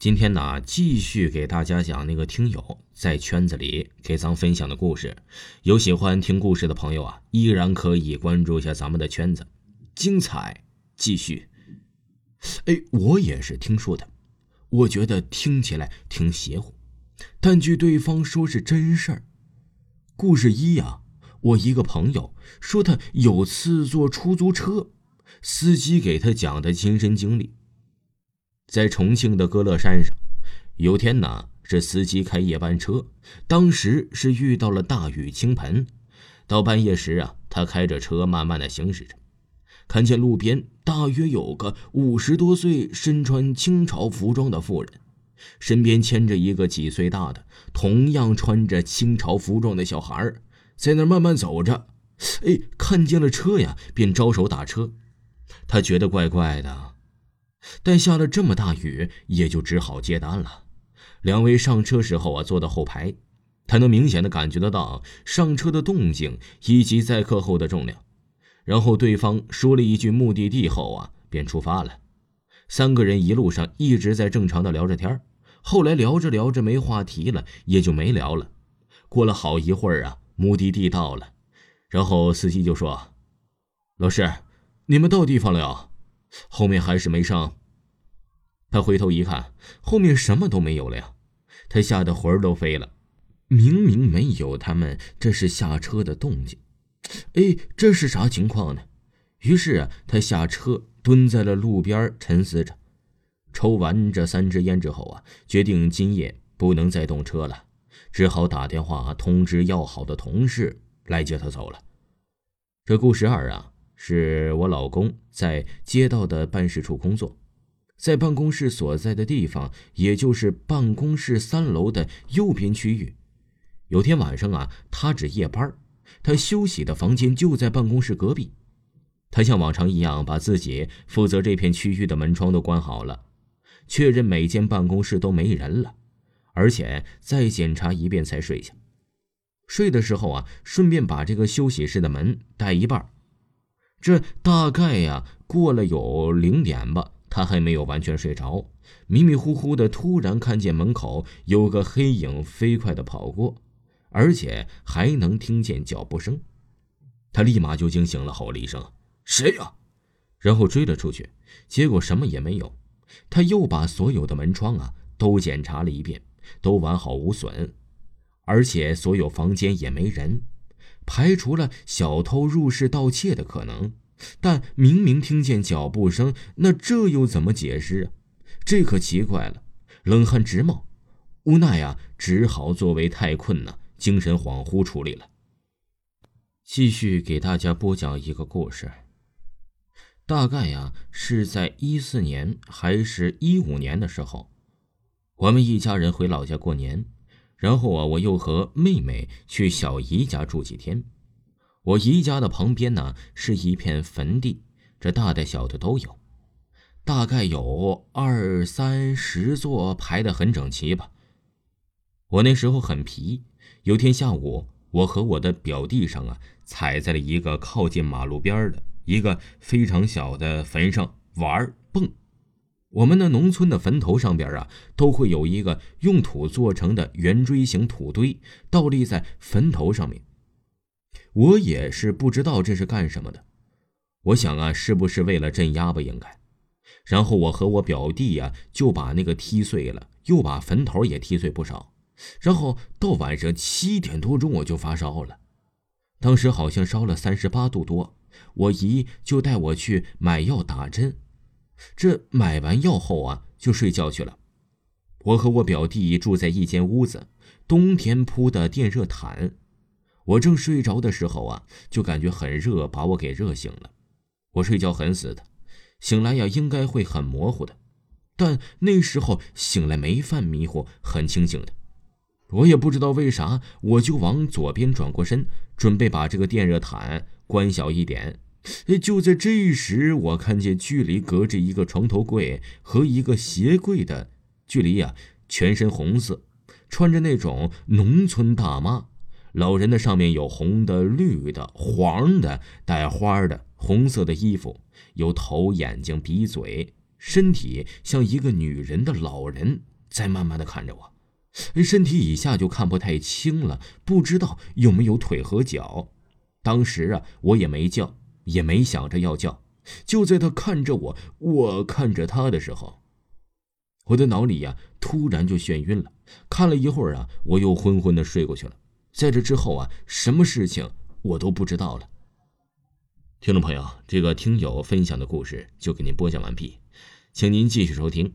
今天呢，继续给大家讲那个听友在圈子里给咱分享的故事。有喜欢听故事的朋友啊，依然可以关注一下咱们的圈子，精彩继续。哎，我也是听说的，我觉得听起来挺邪乎，但据对方说是真事儿。故事一呀，我一个朋友说他有次坐出租车，司机给他讲的亲身经历。在重庆的歌乐山上，有天呢，这司机开夜班车，当时是遇到了大雨倾盆。到半夜时啊，他开着车慢慢的行驶着，看见路边大约有个五十多岁、身穿清朝服装的妇人，身边牵着一个几岁大的、同样穿着清朝服装的小孩在那慢慢走着。哎，看见了车呀，便招手打车。他觉得怪怪的。但下了这么大雨，也就只好接单了。两位上车时候啊，坐到后排，他能明显的感觉得到上车的动静以及载客后的重量。然后对方说了一句目的地后啊，便出发了。三个人一路上一直在正常的聊着天后来聊着聊着没话题了，也就没聊了。过了好一会儿啊，目的地到了，然后司机就说：“老师，你们到地方了。”后面还是没上。他回头一看，后面什么都没有了呀！他吓得魂儿都飞了。明明没有他们这是下车的动静，哎，这是啥情况呢？于是啊，他下车蹲在了路边沉思着。抽完这三支烟之后啊，决定今夜不能再动车了，只好打电话通知要好的同事来接他走了。这故事二啊。是我老公在街道的办事处工作，在办公室所在的地方，也就是办公室三楼的右边区域。有天晚上啊，他值夜班，他休息的房间就在办公室隔壁。他像往常一样，把自己负责这片区域的门窗都关好了，确认每间办公室都没人了，而且再检查一遍才睡下。睡的时候啊，顺便把这个休息室的门带一半。这大概呀，过了有零点吧，他还没有完全睡着，迷迷糊糊的，突然看见门口有个黑影飞快的跑过，而且还能听见脚步声，他立马就惊醒了，吼了一声：“谁呀？”然后追了出去，结果什么也没有。他又把所有的门窗啊都检查了一遍，都完好无损，而且所有房间也没人。排除了小偷入室盗窃的可能，但明明听见脚步声，那这又怎么解释啊？这可奇怪了，冷汗直冒，无奈呀，只好作为太困呢，精神恍惚处理了。继续给大家播讲一个故事，大概呀是在一四年还是一五年的时候，我们一家人回老家过年。然后啊，我又和妹妹去小姨家住几天。我姨家的旁边呢是一片坟地，这大的小的都有，大概有二三十座，排得很整齐吧。我那时候很皮，有天下午，我和我的表弟上啊，踩在了一个靠近马路边的一个非常小的坟上玩蹦。我们的农村的坟头上边啊，都会有一个用土做成的圆锥形土堆，倒立在坟头上面。我也是不知道这是干什么的。我想啊，是不是为了镇压吧？应该。然后我和我表弟呀，就把那个踢碎了，又把坟头也踢碎不少。然后到晚上七点多钟，我就发烧了，当时好像烧了三十八度多。我姨就带我去买药打针。这买完药后啊，就睡觉去了。我和我表弟住在一间屋子，冬天铺的电热毯。我正睡着的时候啊，就感觉很热，把我给热醒了。我睡觉很死的，醒来呀应该会很模糊的，但那时候醒来没犯迷糊，很清醒的。我也不知道为啥，我就往左边转过身，准备把这个电热毯关小一点。就在这时，我看见距离隔着一个床头柜和一个鞋柜的距离呀，全身红色，穿着那种农村大妈，老人的上面有红的、绿的、黄的、带花的、红色的衣服，有头、眼睛、鼻、嘴，身体像一个女人的老人在慢慢的看着我，身体以下就看不太清了，不知道有没有腿和脚。当时啊，我也没叫，也没想着要叫。就在他看着我，我看着他的时候，我的脑里呀突然就眩晕了。看了一会儿啊，我又昏昏的睡过去了。在这之后啊，什么事情我都不知道了。听众朋友，这个听友分享的故事就给您播讲完毕，请您继续收听